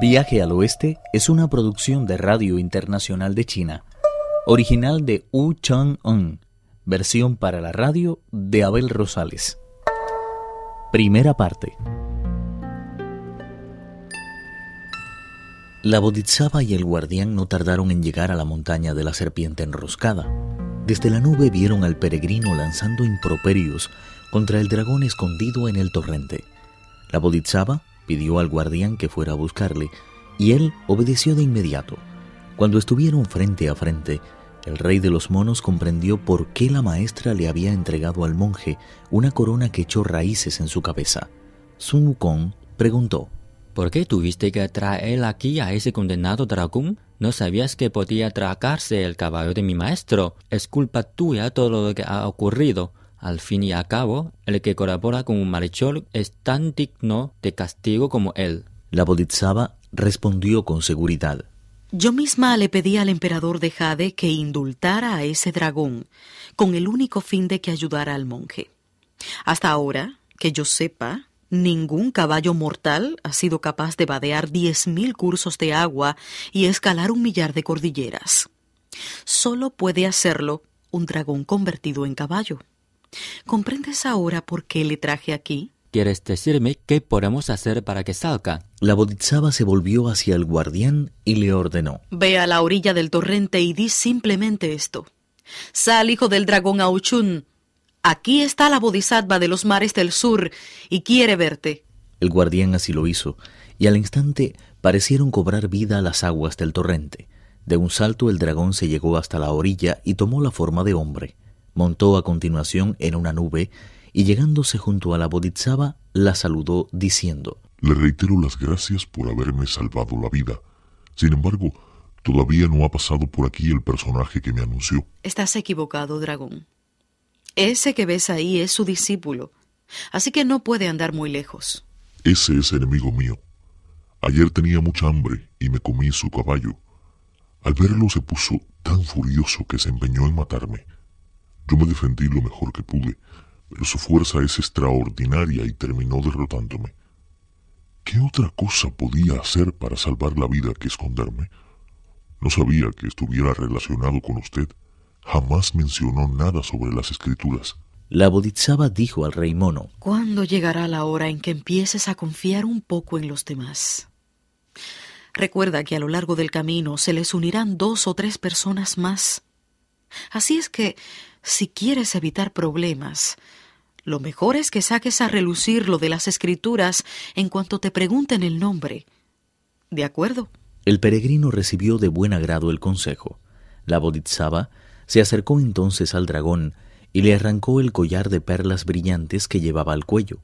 Viaje al Oeste es una producción de Radio Internacional de China, original de Wu Chang-un, versión para la radio de Abel Rosales. Primera parte. La Bodhisattva y el guardián no tardaron en llegar a la montaña de la serpiente enroscada. Desde la nube vieron al peregrino lanzando improperios contra el dragón escondido en el torrente. La Bodhisattva pidió al guardián que fuera a buscarle, y él obedeció de inmediato. Cuando estuvieron frente a frente, el rey de los monos comprendió por qué la maestra le había entregado al monje una corona que echó raíces en su cabeza. Sun Wukong preguntó, ¿Por qué tuviste que traer aquí a ese condenado dragón? ¿No sabías que podía tragarse el caballo de mi maestro? Es culpa tuya todo lo que ha ocurrido. Al fin y al cabo, el que colabora con un malhechor es tan digno de castigo como él. La Bodhisattva respondió con seguridad. Yo misma le pedí al emperador de Jade que indultara a ese dragón, con el único fin de que ayudara al monje. Hasta ahora, que yo sepa, ningún caballo mortal ha sido capaz de vadear diez mil cursos de agua y escalar un millar de cordilleras. Solo puede hacerlo un dragón convertido en caballo. ¿Comprendes ahora por qué le traje aquí? ¿Quieres decirme qué podemos hacer para que salga? La Bodhisattva se volvió hacia el guardián y le ordenó. Ve a la orilla del torrente y di simplemente esto. Sal, hijo del dragón Auchun. Aquí está la Bodhisattva de los mares del sur y quiere verte. El guardián así lo hizo, y al instante parecieron cobrar vida las aguas del torrente. De un salto el dragón se llegó hasta la orilla y tomó la forma de hombre. Montó a continuación en una nube y llegándose junto a la Bodhisattva la saludó diciendo Le reitero las gracias por haberme salvado la vida. Sin embargo, todavía no ha pasado por aquí el personaje que me anunció. Estás equivocado, dragón. Ese que ves ahí es su discípulo, así que no puede andar muy lejos. Ese es enemigo mío. Ayer tenía mucha hambre y me comí su caballo. Al verlo se puso tan furioso que se empeñó en matarme. Yo me defendí lo mejor que pude, pero su fuerza es extraordinaria y terminó derrotándome. ¿Qué otra cosa podía hacer para salvar la vida que esconderme? No sabía que estuviera relacionado con usted. Jamás mencionó nada sobre las escrituras. La Bodhisattva dijo al rey mono, ¿Cuándo llegará la hora en que empieces a confiar un poco en los demás? Recuerda que a lo largo del camino se les unirán dos o tres personas más. Así es que, si quieres evitar problemas, lo mejor es que saques a relucir lo de las escrituras en cuanto te pregunten el nombre. ¿De acuerdo? El peregrino recibió de buen agrado el consejo. La Bodhisattva se acercó entonces al dragón y le arrancó el collar de perlas brillantes que llevaba al cuello.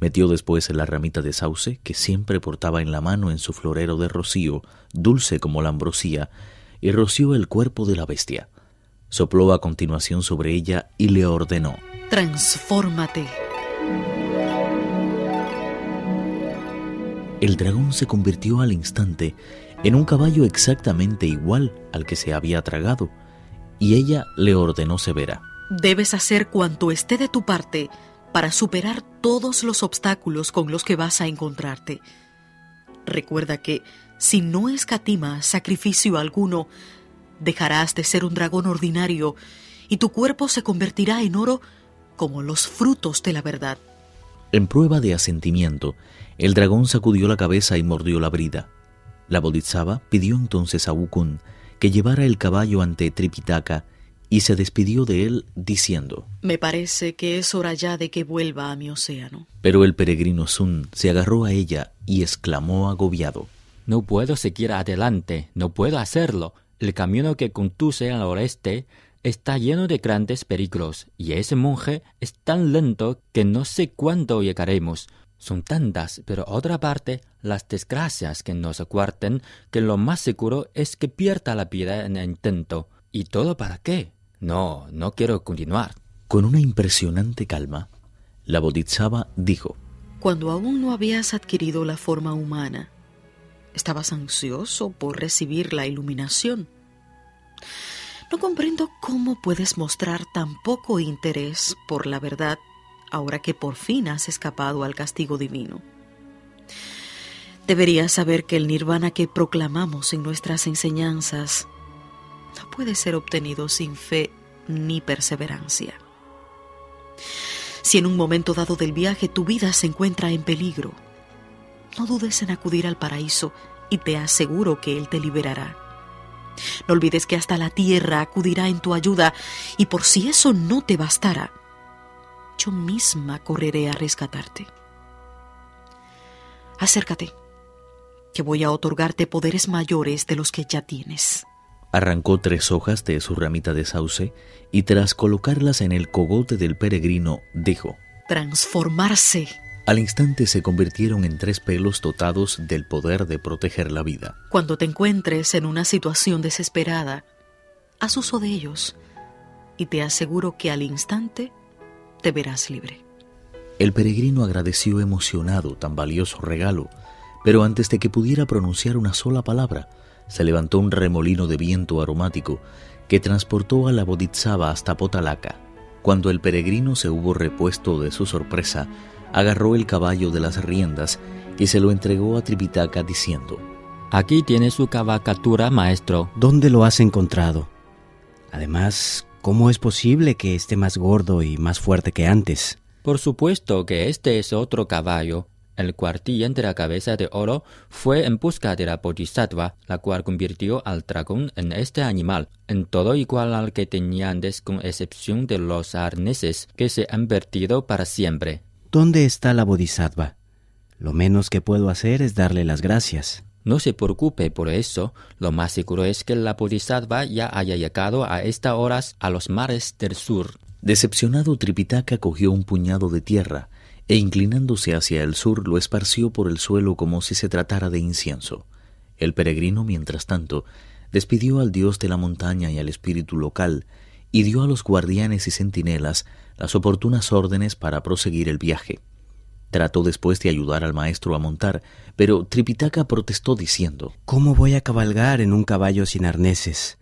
Metió después la ramita de sauce que siempre portaba en la mano en su florero de rocío, dulce como la ambrosía, y roció el cuerpo de la bestia. Sopló a continuación sobre ella y le ordenó Transfórmate. El dragón se convirtió al instante en un caballo exactamente igual al que se había tragado, y ella le ordenó severa. Debes hacer cuanto esté de tu parte para superar todos los obstáculos con los que vas a encontrarte. Recuerda que, si no escatimas sacrificio alguno, dejarás de ser un dragón ordinario y tu cuerpo se convertirá en oro como los frutos de la verdad. En prueba de asentimiento, el dragón sacudió la cabeza y mordió la brida. La Bodhisattva pidió entonces a Wukun que llevara el caballo ante Tripitaka y se despidió de él diciendo Me parece que es hora ya de que vuelva a mi océano. Pero el peregrino Sun se agarró a ella y exclamó agobiado No puedo seguir adelante, no puedo hacerlo. El camino que conduce al oeste está lleno de grandes peligros y ese monje es tan lento que no sé cuándo llegaremos. Son tantas, pero otra parte, las desgracias que nos acuarten, que lo más seguro es que pierda la vida en el intento. ¿Y todo para qué? No, no quiero continuar. Con una impresionante calma, la Bodhisattva dijo, Cuando aún no habías adquirido la forma humana, estabas ansioso por recibir la iluminación. No comprendo cómo puedes mostrar tan poco interés por la verdad ahora que por fin has escapado al castigo divino. Deberías saber que el nirvana que proclamamos en nuestras enseñanzas no puede ser obtenido sin fe ni perseverancia. Si en un momento dado del viaje tu vida se encuentra en peligro, no dudes en acudir al paraíso y te aseguro que Él te liberará. No olvides que hasta la tierra acudirá en tu ayuda y por si eso no te bastara, yo misma correré a rescatarte. Acércate, que voy a otorgarte poderes mayores de los que ya tienes. Arrancó tres hojas de su ramita de sauce y tras colocarlas en el cogote del peregrino, dijo, Transformarse. Al instante se convirtieron en tres pelos dotados del poder de proteger la vida. Cuando te encuentres en una situación desesperada, haz uso de ellos y te aseguro que al instante te verás libre. El peregrino agradeció emocionado tan valioso regalo, pero antes de que pudiera pronunciar una sola palabra, se levantó un remolino de viento aromático que transportó a la Bodhisattva hasta Potalaca. Cuando el peregrino se hubo repuesto de su sorpresa, agarró el caballo de las riendas y se lo entregó a Tripitaka diciendo, Aquí tiene su cabalgatura, maestro. ¿Dónde lo has encontrado? Además, ¿cómo es posible que esté más gordo y más fuerte que antes? Por supuesto que este es otro caballo. El cuartilla de la cabeza de oro fue en busca de la bodhisattva, la cual convirtió al dragón en este animal, en todo igual al que tenía antes con excepción de los arneses que se han vertido para siempre. ¿Dónde está la bodhisattva? Lo menos que puedo hacer es darle las gracias. No se preocupe por eso. Lo más seguro es que la bodhisattva ya haya llegado a estas horas a los mares del sur. Decepcionado, Tripitaka cogió un puñado de tierra e inclinándose hacia el sur lo esparció por el suelo como si se tratara de incienso. El peregrino, mientras tanto, despidió al dios de la montaña y al espíritu local, y dio a los guardianes y centinelas las oportunas órdenes para proseguir el viaje. Trató después de ayudar al maestro a montar, pero Tripitaka protestó diciendo ¿Cómo voy a cabalgar en un caballo sin arneses?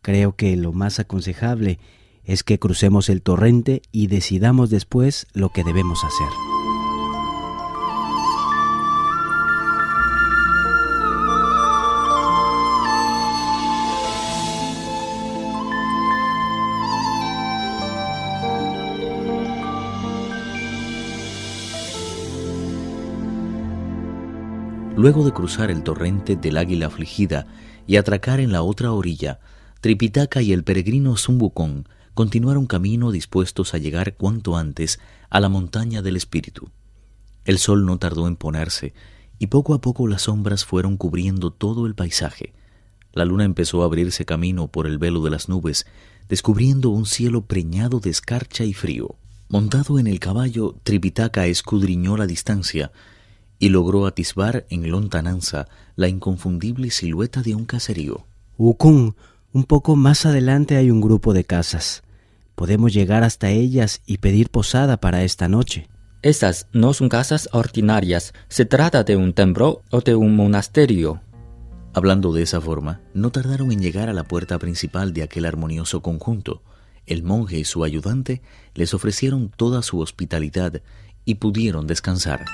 Creo que lo más aconsejable es que crucemos el torrente y decidamos después lo que debemos hacer. Luego de cruzar el torrente del águila afligida y atracar en la otra orilla, Tripitaka y el peregrino Zumbukon continuaron camino dispuestos a llegar cuanto antes a la montaña del espíritu. El sol no tardó en ponerse, y poco a poco las sombras fueron cubriendo todo el paisaje. La luna empezó a abrirse camino por el velo de las nubes, descubriendo un cielo preñado de escarcha y frío. Montado en el caballo, Tripitaka escudriñó la distancia y logró atisbar en lontananza la inconfundible silueta de un caserío. Ukun, un poco más adelante hay un grupo de casas. Podemos llegar hasta ellas y pedir posada para esta noche. Esas no son casas ordinarias, se trata de un templo o de un monasterio. Hablando de esa forma, no tardaron en llegar a la puerta principal de aquel armonioso conjunto. El monje y su ayudante les ofrecieron toda su hospitalidad y pudieron descansar.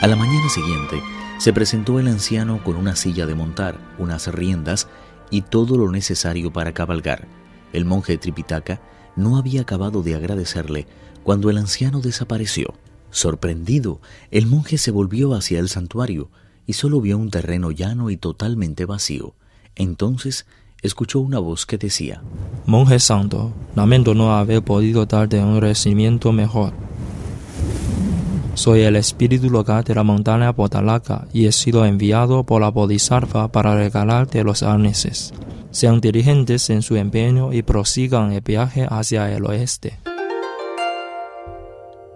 A la mañana siguiente se presentó el anciano con una silla de montar, unas riendas y todo lo necesario para cabalgar. El monje Tripitaka no había acabado de agradecerle cuando el anciano desapareció. Sorprendido, el monje se volvió hacia el santuario y solo vio un terreno llano y totalmente vacío. Entonces escuchó una voz que decía, Monje santo, lamento no haber podido darte un recibimiento mejor. Soy el espíritu local de la montaña Potalaca y he sido enviado por la Bodhisattva para regalarte los arneses. Sean diligentes en su empeño y prosigan el viaje hacia el oeste.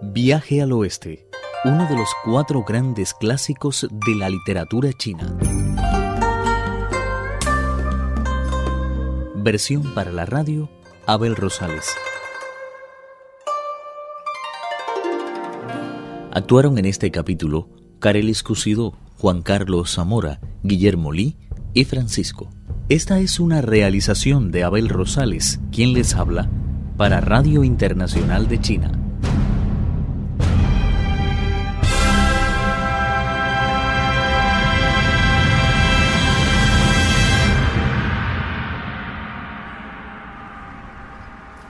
Viaje al oeste, uno de los cuatro grandes clásicos de la literatura china. Versión para la radio, Abel Rosales. Actuaron en este capítulo Carelis Cusido, Juan Carlos Zamora, Guillermo Lee y Francisco. Esta es una realización de Abel Rosales, quien les habla, para Radio Internacional de China.